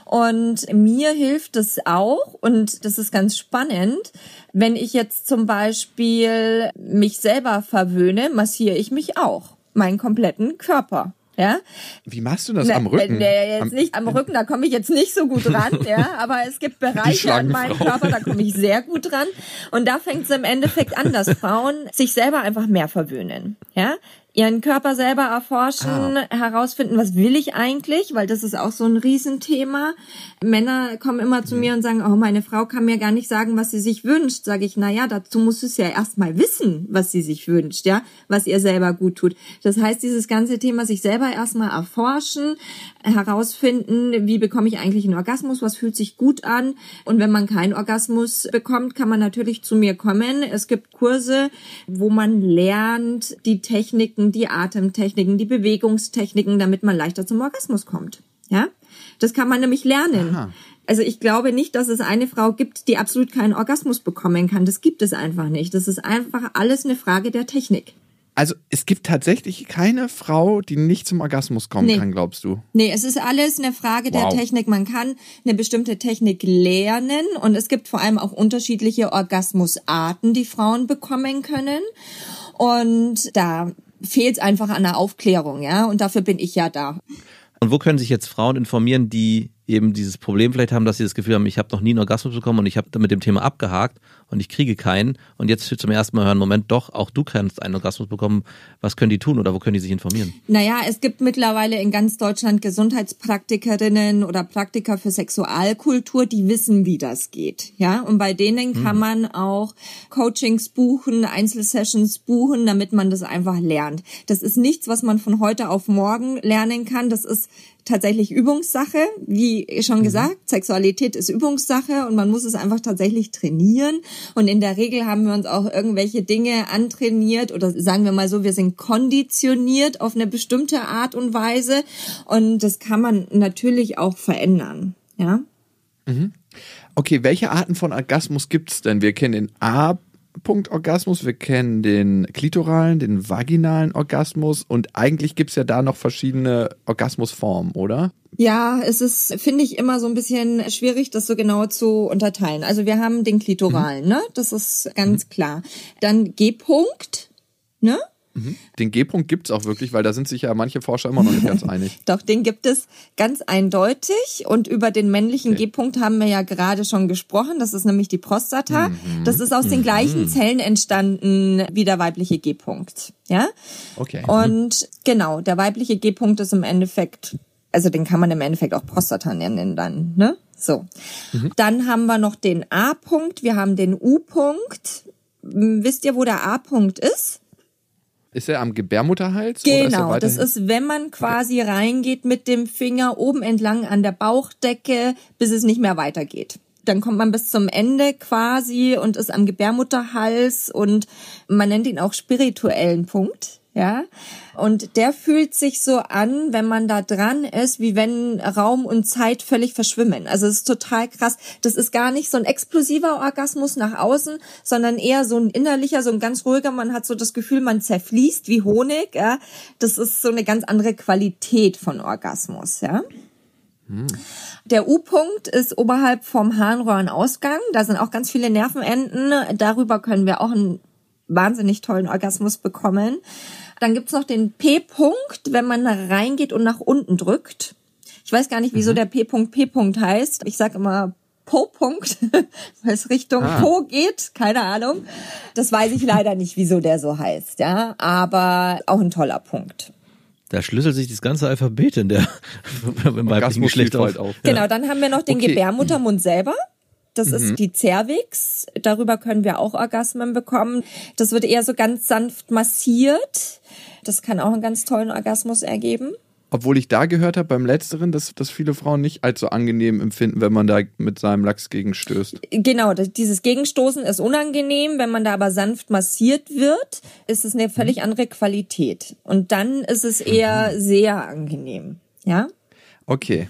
[SPEAKER 1] Und mir hilft es auch, und das ist ganz spannend, wenn ich jetzt zum Beispiel mich selber verwöhne, massiere ich mich auch, meinen kompletten Körper. Ja,
[SPEAKER 4] Wie machst du das
[SPEAKER 1] Ne,
[SPEAKER 4] am Rücken?
[SPEAKER 1] Ne, jetzt
[SPEAKER 4] Am-
[SPEAKER 1] nicht am Rücken, da komme ich jetzt nicht so gut ran, ja, aber es gibt Bereiche an meinem. Körper, da komme ich sehr gut ran. Und da fängt es im Endeffekt an, dass Frauen sich selber einfach mehr verwöhnen, ja. Ihren Körper selber erforschen, herausfinden, was will ich eigentlich, weil das ist auch so ein Riesenthema. Männer kommen immer zu mir und sagen, oh, meine Frau kann mir gar nicht sagen, was sie sich wünscht. Sage ich, na ja, dazu muss es ja erstmal wissen, was sie sich wünscht, ja, was ihr selber gut tut. Das heißt, dieses ganze Thema sich selber erstmal erforschen, herausfinden, wie bekomme ich eigentlich einen Orgasmus, was fühlt sich gut an. Und wenn man keinen Orgasmus bekommt, kann man natürlich zu mir kommen. Es gibt Kurse, wo man lernt die Techniken, die Atemtechniken, die Bewegungstechniken, damit man leichter zum Orgasmus kommt. Ja, das kann man nämlich lernen.
[SPEAKER 4] Aha.
[SPEAKER 1] Also ich glaube nicht, dass es eine Frau gibt, die absolut keinen Orgasmus bekommen kann. Das gibt es einfach nicht. Das ist einfach alles eine Frage der Technik.
[SPEAKER 4] Also es gibt tatsächlich keine Frau, die nicht zum Orgasmus kommen
[SPEAKER 1] Nee.
[SPEAKER 4] kann, glaubst du?
[SPEAKER 1] Nee, es ist alles eine Frage der
[SPEAKER 4] Wow.
[SPEAKER 1] Technik. Man kann eine bestimmte Technik lernen und es gibt vor allem auch unterschiedliche Orgasmusarten, die Frauen bekommen können. Und da fehlt es einfach an der Aufklärung, ja. Und dafür bin ich ja da.
[SPEAKER 5] Und wo können sich jetzt Frauen informieren, die eben dieses Problem vielleicht haben, dass sie das Gefühl haben, ich habe noch nie einen Orgasmus bekommen und ich habe mit dem Thema abgehakt und ich kriege keinen und jetzt zum ersten Mal hören, Moment, doch, auch du kannst einen Orgasmus bekommen. Was können die tun oder wo können die sich informieren?
[SPEAKER 1] Naja, es gibt mittlerweile in ganz Deutschland Gesundheitspraktikerinnen oder Praktiker für Sexualkultur, die wissen, wie das geht. Ja, und bei denen kann man auch Coachings buchen, Einzelsessions buchen, damit man das einfach lernt. Das ist nichts, was man von heute auf morgen lernen kann. Das ist tatsächlich Übungssache. Wie schon gesagt, Sexualität ist Übungssache und man muss es einfach tatsächlich trainieren. Und in der Regel haben wir uns auch irgendwelche Dinge antrainiert oder sagen wir mal so, wir sind konditioniert auf eine bestimmte Art und Weise. Und das kann man natürlich auch verändern. Ja.
[SPEAKER 4] Okay, welche Arten von Orgasmus gibt's denn? Wir kennen den A. Punkt Orgasmus, wir kennen den klitoralen, den vaginalen Orgasmus und eigentlich gibt's ja da noch verschiedene Orgasmusformen, oder?
[SPEAKER 1] Ja, es ist, finde ich, immer so ein bisschen schwierig, das so genau zu unterteilen. Also wir haben den klitoralen, ne? Das ist ganz klar. Dann G-Punkt, ne?
[SPEAKER 4] Den G-Punkt gibt's auch wirklich, weil da sind sich ja manche Forscher immer noch nicht ganz einig.
[SPEAKER 1] Doch, den gibt es ganz eindeutig. Und über den männlichen
[SPEAKER 4] Okay.
[SPEAKER 1] G-Punkt haben wir ja gerade schon gesprochen. Das ist nämlich die Prostata. Das ist aus den gleichen Zellen entstanden wie der weibliche G-Punkt. Ja?
[SPEAKER 4] Okay.
[SPEAKER 1] Und genau, der weibliche G-Punkt ist im Endeffekt, also den kann man im Endeffekt auch Prostata nennen dann, ne? So. Dann haben wir noch den A-Punkt, wir haben den U-Punkt. Wisst ihr, wo der A-Punkt ist?
[SPEAKER 4] Ist er am Gebärmutterhals? oder ist
[SPEAKER 1] Genau, das ist, wenn man quasi reingeht mit dem Finger oben entlang an der Bauchdecke, bis es nicht mehr weitergeht. Dann kommt man bis zum Ende quasi und ist am Gebärmutterhals und man nennt ihn auch spirituellen Punkt. Ja, und der fühlt sich so an, wenn man da dran ist, wie wenn Raum und Zeit völlig verschwimmen. Also es ist total krass. Das ist gar nicht so ein explosiver Orgasmus nach außen, sondern eher so ein innerlicher, so ein ganz ruhiger. Man hat so das Gefühl, man zerfließt wie Honig. Ja, das ist so eine ganz andere Qualität von Orgasmus. Ja. Der U-Punkt ist oberhalb vom Harnröhrenausgang. Da sind auch ganz viele Nervenenden. Darüber können wir auch einen wahnsinnig tollen Orgasmus bekommen. Dann gibt's noch den P-Punkt, wenn man reingeht und nach unten drückt. Ich weiß gar nicht, wieso der P-Punkt P-Punkt heißt. Ich sag immer Po-Punkt, weil es Richtung Po geht. Keine Ahnung. Das weiß ich leider nicht, wieso der so heißt. Ja, aber auch ein toller Punkt.
[SPEAKER 5] Da schlüsselt sich das ganze Alphabet in der im weiblichen Geschlecht auf.
[SPEAKER 4] Auf.
[SPEAKER 1] Genau, dann haben wir noch den
[SPEAKER 4] Okay.
[SPEAKER 1] Gebärmuttermund selber. Das ist die Cervix. Darüber können wir auch Orgasmen bekommen. Das wird eher so ganz sanft massiert. Das kann auch einen ganz tollen Orgasmus ergeben.
[SPEAKER 4] Obwohl ich da gehört habe beim letzteren, dass, dass viele Frauen nicht allzu angenehm empfinden, wenn man da mit seinem Lachs gegenstößt.
[SPEAKER 1] Genau, dieses Gegenstoßen ist unangenehm. Wenn man da aber sanft massiert wird, ist es eine völlig andere Qualität. Und dann ist es eher sehr angenehm. Ja?
[SPEAKER 4] Okay.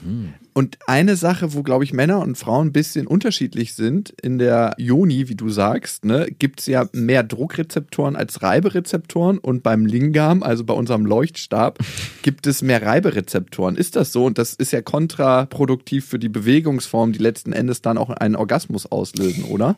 [SPEAKER 4] Und eine Sache, wo, glaube ich, Männer und Frauen ein bisschen unterschiedlich sind, in der Joni, wie du sagst, ne, gibt's ja mehr Druckrezeptoren als Reiberezeptoren und beim Lingam, also bei unserem Leuchtstab, gibt es mehr Reiberezeptoren. Ist das so? Und das ist ja kontraproduktiv für die Bewegungsform, die letzten Endes dann auch einen Orgasmus auslösen, oder?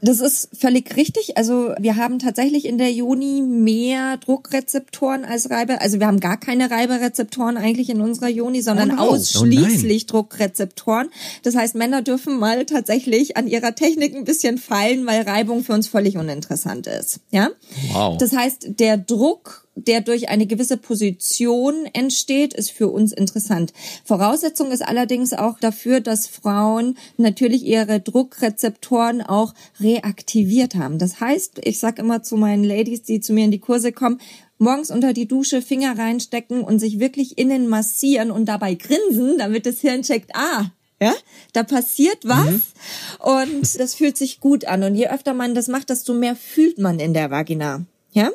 [SPEAKER 1] Das ist völlig richtig. Also wir haben tatsächlich in der Joni mehr Druckrezeptoren als Reibe. Also wir haben gar keine Reiberezeptoren eigentlich in unserer Joni, sondern
[SPEAKER 4] Oh no.
[SPEAKER 1] ausschließlich Druckrezeptoren. Das heißt, Männer dürfen mal tatsächlich an ihrer Technik ein bisschen feilen, weil Reibung für uns völlig uninteressant ist. Ja.
[SPEAKER 5] Wow.
[SPEAKER 1] Das heißt, der Druck der durch eine gewisse Position entsteht, ist für uns interessant. Voraussetzung ist allerdings auch dafür, dass Frauen natürlich ihre Druckrezeptoren auch reaktiviert haben. Das heißt, ich sage immer zu meinen Ladies, die zu mir in die Kurse kommen, morgens unter die Dusche Finger reinstecken und sich wirklich innen massieren und dabei grinsen, damit das Hirn checkt, ah, ja, da passiert was und das fühlt sich gut an. Und je öfter man das macht, desto mehr fühlt man in der Vagina. Ja?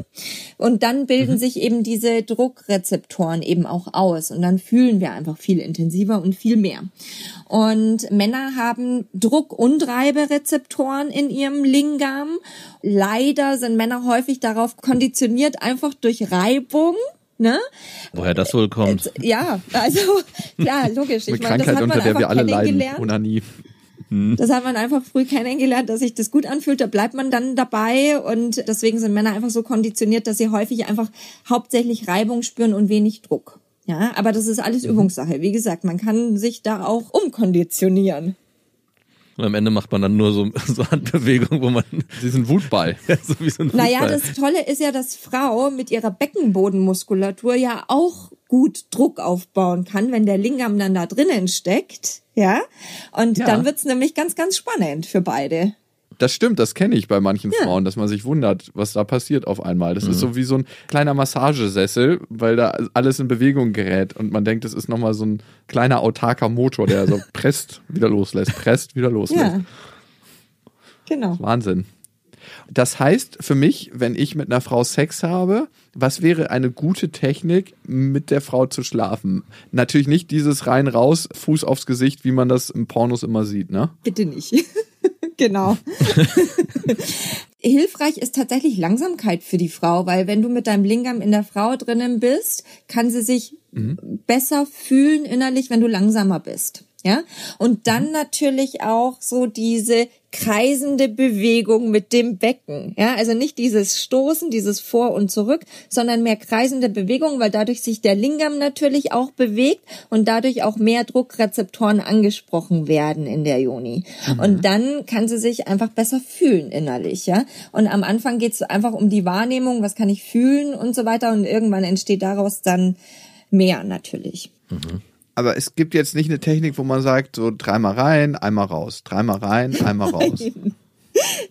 [SPEAKER 1] Und dann bilden sich eben diese Druckrezeptoren eben auch aus und dann fühlen wir einfach viel intensiver und viel mehr. Und Männer haben Druck- und Reiberezeptoren in ihrem Lingam. Leider sind Männer häufig darauf konditioniert, einfach durch Reibung, ne?
[SPEAKER 5] Woher das wohl kommt.
[SPEAKER 1] Ja, also, ja, logisch.
[SPEAKER 4] Eine
[SPEAKER 1] Ich meine, das
[SPEAKER 4] Krankheit,
[SPEAKER 1] hat man
[SPEAKER 4] unter der wir alle leiden.
[SPEAKER 1] kennengelernt.
[SPEAKER 4] Onanie.
[SPEAKER 1] Das hat man einfach früh kennengelernt, dass sich das gut anfühlt. Da bleibt man dann dabei und deswegen sind Männer einfach so konditioniert, dass sie häufig einfach hauptsächlich Reibung spüren und wenig Druck. Ja, aber das ist alles Übungssache. Wie gesagt, man kann sich da auch umkonditionieren.
[SPEAKER 5] Und am Ende macht man dann nur so, so Handbewegungen, wo man
[SPEAKER 4] Diesen Wutball.
[SPEAKER 5] so wie so ein
[SPEAKER 1] Naja,
[SPEAKER 5] Fußball.
[SPEAKER 1] das Tolle ist ja, dass Frau mit ihrer Beckenbodenmuskulatur ja auch gut Druck aufbauen kann, wenn der Lingam dann da drinnen steckt. Ja, und
[SPEAKER 4] Ja.
[SPEAKER 1] dann wird's nämlich ganz, ganz spannend für beide.
[SPEAKER 4] Das stimmt, das kenne ich bei manchen
[SPEAKER 1] Ja.
[SPEAKER 4] Frauen, dass man sich wundert, was da passiert auf einmal. Das ist so wie so ein kleiner Massagesessel, weil da alles in Bewegung gerät und man denkt, das ist nochmal so ein kleiner autarker Motor, der so presst, wieder loslässt, presst, wieder loslässt.
[SPEAKER 1] Ja. Genau.
[SPEAKER 4] Wahnsinn. Das heißt für mich, wenn ich mit einer Frau Sex habe, was wäre eine gute Technik, mit der Frau zu schlafen? Natürlich nicht dieses rein raus, Fuß aufs Gesicht, wie man das im Pornos immer sieht, ne?
[SPEAKER 1] Bitte nicht. genau. Hilfreich ist tatsächlich Langsamkeit für die Frau, weil wenn du mit deinem Lingam in der Frau drinnen bist, kann sie sich besser fühlen innerlich, wenn du langsamer bist. Ja? Und dann natürlich auch so diese kreisende Bewegung mit dem Becken. Ja, also nicht dieses Stoßen, dieses Vor und Zurück, sondern mehr kreisende Bewegung, weil dadurch sich der Lingam natürlich auch bewegt und dadurch auch mehr Druckrezeptoren angesprochen werden in der Joni. Und dann kann sie sich einfach besser fühlen innerlich, ja. Und am Anfang geht es einfach um die Wahrnehmung, was kann ich fühlen und so weiter. Und irgendwann entsteht daraus dann mehr natürlich.
[SPEAKER 4] Aber es gibt jetzt nicht eine Technik, wo man sagt, so dreimal rein, einmal raus, dreimal rein, einmal raus.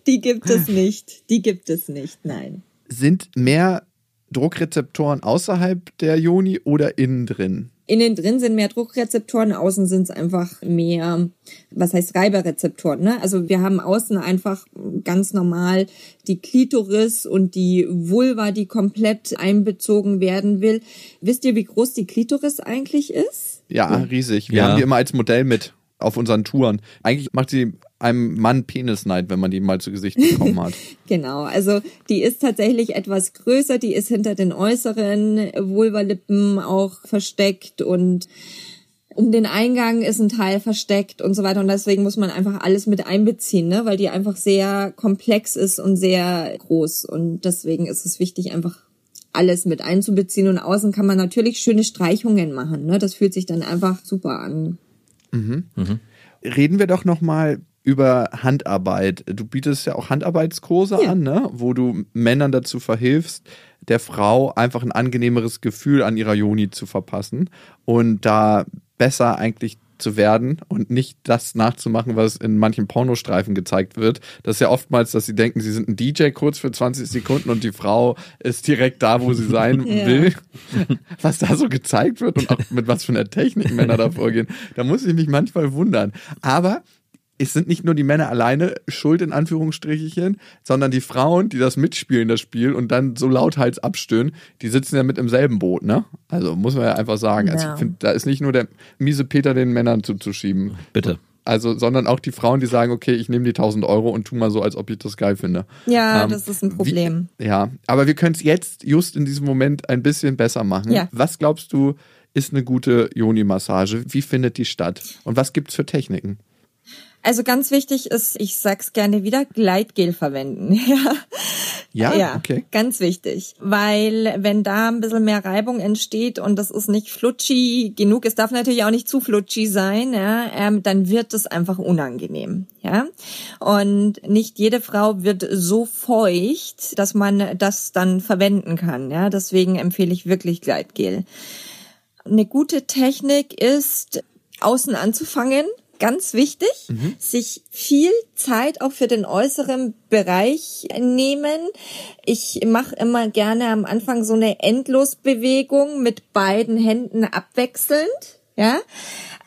[SPEAKER 1] Die gibt es nicht. Die gibt es nicht, nein.
[SPEAKER 4] Sind mehr Druckrezeptoren außerhalb der Joni oder innen drin?
[SPEAKER 1] Innen drin sind mehr Druckrezeptoren, außen sind es einfach mehr, was heißt Reiberrezeptoren. Ne? Also wir haben außen einfach ganz normal die Klitoris und die Vulva, die komplett einbezogen werden will. Wisst ihr, wie groß die Klitoris eigentlich ist?
[SPEAKER 4] Ja, riesig. Wir
[SPEAKER 5] Ja.
[SPEAKER 4] haben die immer als Modell mit auf unseren Touren. Eigentlich macht sie einem Mann Penisneid, wenn man die mal zu Gesicht bekommen hat.
[SPEAKER 1] Genau, also die ist tatsächlich etwas größer, die ist hinter den äußeren Vulvalippen auch versteckt und um den Eingang ist ein Teil versteckt und so weiter und deswegen muss man einfach alles mit einbeziehen, ne? weil die einfach sehr komplex ist und sehr groß und deswegen ist es wichtig einfach alles mit einzubeziehen und außen kann man natürlich schöne Streichungen machen, ne? Das fühlt sich dann einfach super an.
[SPEAKER 4] Reden wir doch noch mal über Handarbeit. Du bietest ja auch Handarbeitskurse
[SPEAKER 1] Ja.
[SPEAKER 4] an, ne? wo du Männern dazu verhilfst, der Frau einfach ein angenehmeres Gefühl an ihrer Joni zu verpassen und da besser eigentlich zu werden und nicht das nachzumachen, was in manchen Pornostreifen gezeigt wird. Das ist ja oftmals, dass sie denken, sie sind ein DJ kurz für 20 Sekunden und die Frau ist direkt da, wo sie sein
[SPEAKER 1] Ja.
[SPEAKER 4] will. Was da so gezeigt wird und auch mit was für einer Technik Männer da vorgehen, da muss ich mich manchmal wundern. Aber es sind nicht nur die Männer alleine schuld in Anführungsstrichen, sondern die Frauen, die das mitspielen, das Spiel und dann so lauthals abstöhnen, die sitzen ja mit im selben Boot, ne? Also muss man ja einfach sagen. Also
[SPEAKER 1] Ja.
[SPEAKER 4] ich finde, da ist nicht nur der miese Peter den Männern zuzuschieben.
[SPEAKER 5] Bitte.
[SPEAKER 4] Also, sondern auch die Frauen, die sagen, okay, ich nehme die 1000 Euro und tu mal so, als ob ich das geil finde.
[SPEAKER 1] Ja,
[SPEAKER 4] Ähm,
[SPEAKER 1] das ist ein Problem.
[SPEAKER 4] Wie, ja, aber wir können es jetzt, just in diesem Moment, ein bisschen besser machen.
[SPEAKER 1] Ja.
[SPEAKER 4] Was glaubst du, ist eine gute Joni-Massage? Wie findet die statt? Und was gibt's für Techniken?
[SPEAKER 1] Also ganz wichtig ist, ich sag's gerne wieder, Gleitgel verwenden. Ja.
[SPEAKER 4] Ja,
[SPEAKER 1] ja,
[SPEAKER 4] okay.
[SPEAKER 1] ganz wichtig. Weil wenn da ein bisschen mehr Reibung entsteht und das ist nicht flutschi genug, es darf natürlich auch nicht zu flutschi sein, ja, ähm, dann wird es einfach unangenehm. Ja. Und nicht jede Frau wird so feucht, dass man das dann verwenden kann. Ja. Deswegen empfehle ich wirklich Gleitgel. Eine gute Technik ist, außen anzufangen. Ganz wichtig, sich viel Zeit auch für den äußeren Bereich nehmen. Ich mache immer gerne am Anfang so eine Endlosbewegung mit beiden Händen abwechselnd. Ja,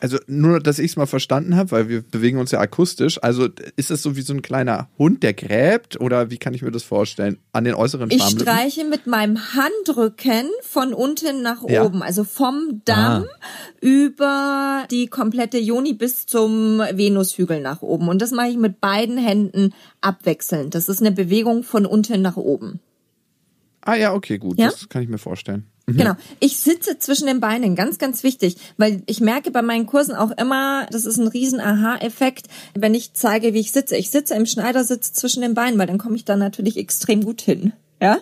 [SPEAKER 4] Also nur, dass ich es mal verstanden habe, weil wir bewegen uns ja akustisch. Also ist es so wie so ein kleiner Hund, der gräbt? Oder wie kann ich mir das vorstellen? An den äußeren
[SPEAKER 1] ich
[SPEAKER 4] Schamlippen?
[SPEAKER 1] streiche mit meinem Handrücken von unten nach
[SPEAKER 4] Ja.
[SPEAKER 1] oben, also vom Damm über die komplette Joni bis zum Venushügel nach oben. Und das mache ich mit beiden Händen abwechselnd. Das ist eine Bewegung von unten nach oben.
[SPEAKER 4] Ah ja, okay, gut.
[SPEAKER 1] Ja?
[SPEAKER 4] Das kann ich mir vorstellen.
[SPEAKER 1] Genau. Ich sitze zwischen den Beinen, ganz, ganz wichtig, weil ich merke bei meinen Kursen auch immer, das ist ein riesen Aha-Effekt, wenn ich zeige, wie ich sitze. Ich sitze im Schneidersitz zwischen den Beinen, weil dann komme ich da natürlich extrem gut hin. Ja?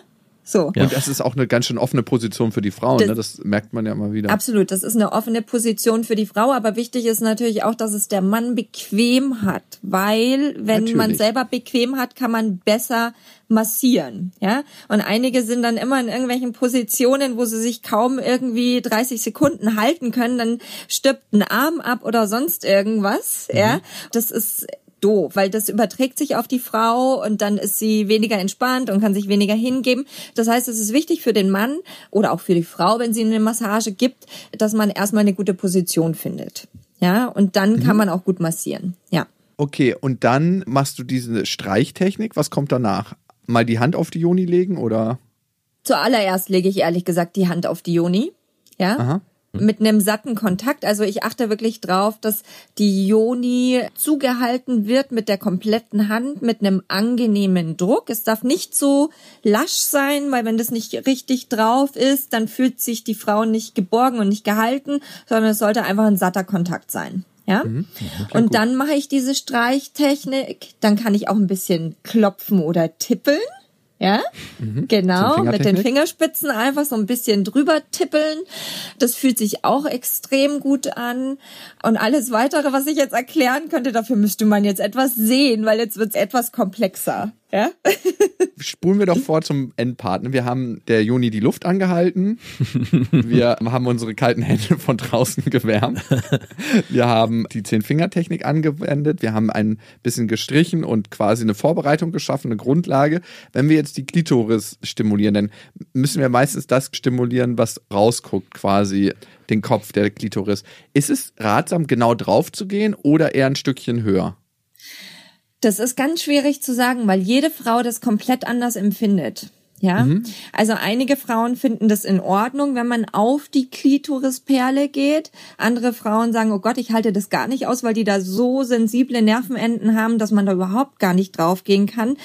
[SPEAKER 1] So.
[SPEAKER 4] Und das ist auch eine ganz schön offene Position für die Frauen,
[SPEAKER 1] Das-
[SPEAKER 4] ne? das merkt man ja immer wieder.
[SPEAKER 1] Absolut, das ist eine offene Position für die Frau, aber wichtig ist natürlich auch, dass es der Mann bequem hat, weil wenn man
[SPEAKER 4] Natürlich.
[SPEAKER 1] selber bequem hat, kann man besser massieren, ja? Und einige sind dann immer in irgendwelchen Positionen, wo sie sich kaum irgendwie 30 Sekunden halten können, dann stirbt ein Arm ab oder sonst irgendwas, ja? Das ist doof, weil das überträgt sich auf die Frau und dann ist sie weniger entspannt und kann sich weniger hingeben. Das heißt, es ist wichtig für den Mann oder auch für die Frau, wenn sie eine Massage gibt, dass man erstmal eine gute Position findet. Ja, und dann kann man auch gut massieren. Ja.
[SPEAKER 4] Okay, und dann machst du diese Streichtechnik. Was kommt danach? Mal die Hand auf die Joni legen oder?
[SPEAKER 1] Zuallererst lege ich ehrlich gesagt die Hand auf die Joni. Ja.
[SPEAKER 4] Aha.
[SPEAKER 1] Mit einem satten Kontakt. Also ich achte wirklich drauf, dass die Joni zugehalten wird mit der kompletten Hand, mit einem angenehmen Druck. Es darf nicht so lasch sein, weil wenn das nicht richtig drauf ist, dann fühlt sich die Frau nicht geborgen und nicht gehalten, sondern es sollte einfach ein satter Kontakt sein. Ja? und dann mache ich diese Streichtechnik. Dann kann ich auch ein bisschen klopfen oder tippeln. Ja, genau,
[SPEAKER 4] So
[SPEAKER 1] mit den? Fingerspitzen einfach so ein bisschen drüber tippeln. Das fühlt sich auch extrem gut an. Und alles weitere, was ich jetzt erklären könnte, dafür müsste man jetzt etwas sehen, weil jetzt wird's etwas komplexer. Ja?
[SPEAKER 4] Spulen wir doch vor zum Endpartner. Wir haben der Joni die Luft angehalten. Wir haben unsere kalten Hände von draußen gewärmt. Wir haben die Zehn-Finger-Technik angewendet. Wir haben ein bisschen gestrichen und quasi eine Vorbereitung geschaffen, eine Grundlage. Wenn wir jetzt die Klitoris stimulieren, dann müssen wir meistens das stimulieren, was rausguckt, quasi den Kopf der Klitoris. Ist es ratsam, genau drauf zu gehen oder eher ein Stückchen höher?
[SPEAKER 1] Das ist ganz schwierig zu sagen, weil jede Frau das komplett anders empfindet. Ja, also einige Frauen finden das in Ordnung, wenn man auf die Klitorisperle geht. Andere Frauen sagen, oh Gott, ich halte das gar nicht aus, weil die da so sensible Nervenenden haben, dass man da überhaupt gar nicht draufgehen kann.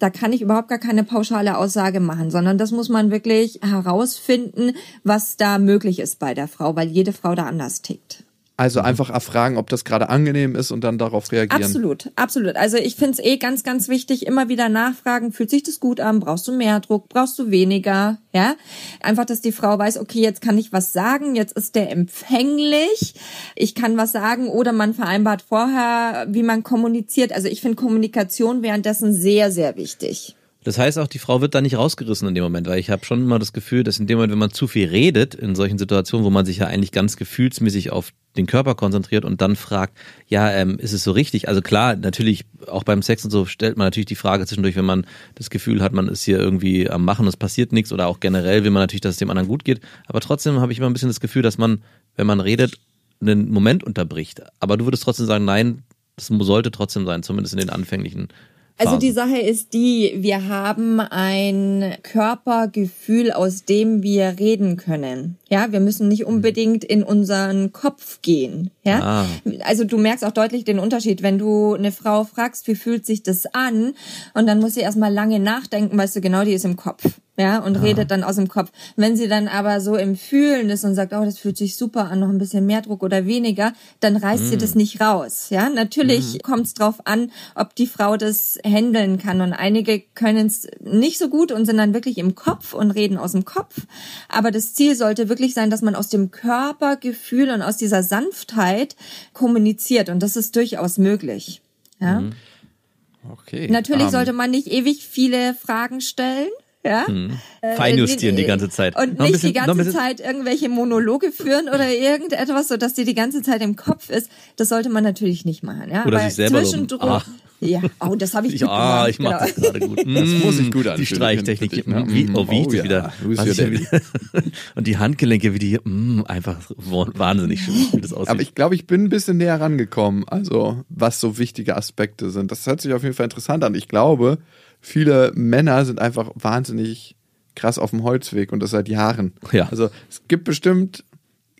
[SPEAKER 1] Da kann ich überhaupt gar keine pauschale Aussage machen, sondern das muss man wirklich herausfinden, was da möglich ist bei der Frau, weil jede Frau da anders tickt.
[SPEAKER 4] Also einfach erfragen, ob das gerade angenehm ist und dann darauf reagieren.
[SPEAKER 1] Absolut, absolut. Also ich finde es eh ganz, ganz wichtig, immer wieder nachfragen, fühlt sich das gut an, brauchst du mehr Druck, brauchst du weniger, ja? Einfach, dass die Frau weiß, okay, jetzt kann ich was sagen, jetzt ist der empfänglich, ich kann was sagen oder man vereinbart vorher, wie man kommuniziert. Also ich finde Kommunikation währenddessen sehr, sehr wichtig.
[SPEAKER 5] Das heißt auch, die Frau wird da nicht rausgerissen in dem Moment, weil ich habe schon immer das Gefühl, dass in dem Moment, wenn man zu viel redet, in solchen Situationen, wo man sich ja eigentlich ganz gefühlsmäßig auf den Körper konzentriert und dann fragt, ja, ähm, ist es so richtig? Also klar, natürlich auch beim Sex und so stellt man natürlich die Frage zwischendurch, wenn man das Gefühl hat, man ist hier irgendwie am Machen, es passiert nichts oder auch generell will man natürlich, dass es dem anderen gut geht. Aber trotzdem habe ich immer ein bisschen das Gefühl, dass man, wenn man redet, einen Moment unterbricht. Aber du würdest trotzdem sagen, nein, das sollte trotzdem sein, zumindest in den anfänglichen
[SPEAKER 1] Also die Sache ist die, wir haben ein Körpergefühl, aus dem wir reden können. Ja, wir müssen nicht unbedingt in unseren Kopf gehen. Ja,
[SPEAKER 5] Ah.
[SPEAKER 1] also du merkst auch deutlich den Unterschied, wenn du eine Frau fragst, wie fühlt sich das an? Und dann muss sie erstmal lange nachdenken, weißt du genau, die ist im Kopf. Ja, und redet dann aus dem Kopf. Wenn sie dann aber so im Fühlen ist und sagt, oh, das fühlt sich super an, noch ein bisschen mehr Druck oder weniger, dann reißt sie das nicht raus. Ja, natürlich kommt es drauf an, ob die Frau das handeln kann. Und einige können es nicht so gut und sind dann wirklich im Kopf und reden aus dem Kopf. Aber das Ziel sollte wirklich sein, dass man aus dem Körpergefühl und aus dieser Sanftheit kommuniziert. Und das ist durchaus möglich. Ja.
[SPEAKER 4] Okay.
[SPEAKER 1] Natürlich
[SPEAKER 4] ähm,
[SPEAKER 1] sollte man nicht ewig viele Fragen stellen. Ja?
[SPEAKER 5] Feinjustieren
[SPEAKER 1] Äh,
[SPEAKER 5] die ganze Zeit.
[SPEAKER 1] Und nicht die
[SPEAKER 5] bisschen- ein
[SPEAKER 1] ganze Zeit irgendwelche Monologe führen oder irgendetwas, sodass die die ganze Zeit im Kopf ist. Das sollte man natürlich nicht machen. Ja?
[SPEAKER 5] Oder
[SPEAKER 1] Aber
[SPEAKER 5] sich selber so,
[SPEAKER 1] zwischendurch.
[SPEAKER 5] ah.
[SPEAKER 1] Ja, oh, das habe ich,
[SPEAKER 5] Ich,
[SPEAKER 1] gut
[SPEAKER 5] ah,
[SPEAKER 1] gemacht.
[SPEAKER 5] ich mache das
[SPEAKER 1] genau.
[SPEAKER 5] gerade gut.
[SPEAKER 4] Das muss sich gut
[SPEAKER 5] Die
[SPEAKER 4] anfühlen,
[SPEAKER 5] Streichtechnik.
[SPEAKER 4] finde ich, ne?
[SPEAKER 5] Wie, oh, wie ich
[SPEAKER 4] Oh
[SPEAKER 5] das
[SPEAKER 4] ja,
[SPEAKER 5] wieder. Ich wieder und die Handgelenke, wie die hier, mm, einfach wahnsinnig schön, wie das aussieht.
[SPEAKER 4] Aber ich glaube, ich bin ein bisschen näher rangekommen, also was so wichtige Aspekte sind. Das hört sich auf jeden Fall interessant an. Ich glaube, viele Männer sind einfach wahnsinnig krass auf dem Holzweg und das seit Jahren.
[SPEAKER 5] Ja.
[SPEAKER 4] Also es gibt bestimmt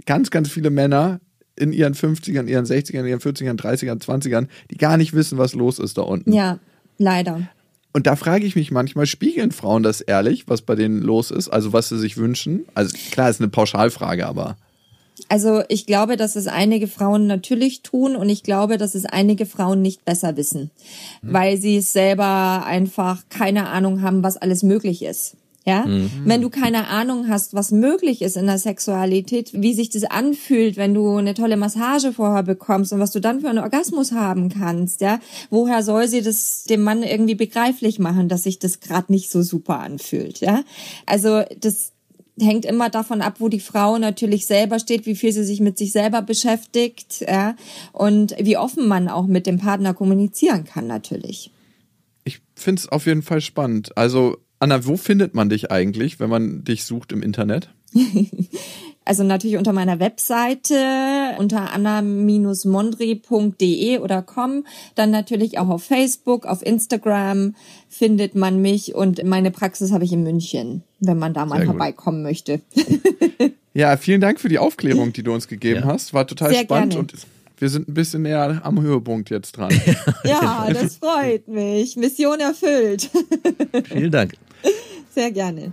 [SPEAKER 4] ganz, ganz viele Männer in ihren 50ern, ihren 60ern, ihren 40ern, 30ern, 20ern, die gar nicht wissen, was los ist da unten.
[SPEAKER 1] Ja, leider.
[SPEAKER 4] Und da frage ich mich manchmal, spiegeln Frauen das ehrlich, was bei denen los ist? Also was sie sich wünschen? Also klar, ist eine Pauschalfrage, aber
[SPEAKER 1] Also ich glaube, dass es einige Frauen natürlich tun und ich glaube, dass es einige Frauen nicht besser wissen, weil sie es selber einfach keine Ahnung haben, was alles möglich ist. Ja, mhm. wenn du keine Ahnung hast, was möglich ist in der Sexualität, wie sich das anfühlt, wenn du eine tolle Massage vorher bekommst und was du dann für einen Orgasmus haben kannst, ja, woher soll sie das dem Mann irgendwie begreiflich machen, dass sich das gerade nicht so super anfühlt, ja? Also das hängt immer davon ab, wo die Frau natürlich selber steht, wie viel sie sich mit sich selber beschäftigt, ja, und wie offen man auch mit dem Partner kommunizieren kann natürlich.
[SPEAKER 4] Ich finde es auf jeden Fall spannend. Also Anna, wo findet man dich eigentlich, wenn man dich sucht im Internet?
[SPEAKER 1] also natürlich unter meiner Webseite unter anna-mondri.de oder com. Dann natürlich auch auf Facebook, auf Instagram findet man mich und meine Praxis habe ich in München, wenn man da mal vorbeikommen möchte.
[SPEAKER 4] ja, vielen Dank für die Aufklärung, die du uns gegeben ja. hast. War total Sehr spannend gerne. und wir sind ein bisschen näher am Höhepunkt jetzt dran.
[SPEAKER 1] ja, das freut mich. Mission erfüllt.
[SPEAKER 5] Vielen Dank.
[SPEAKER 1] Sehr gerne.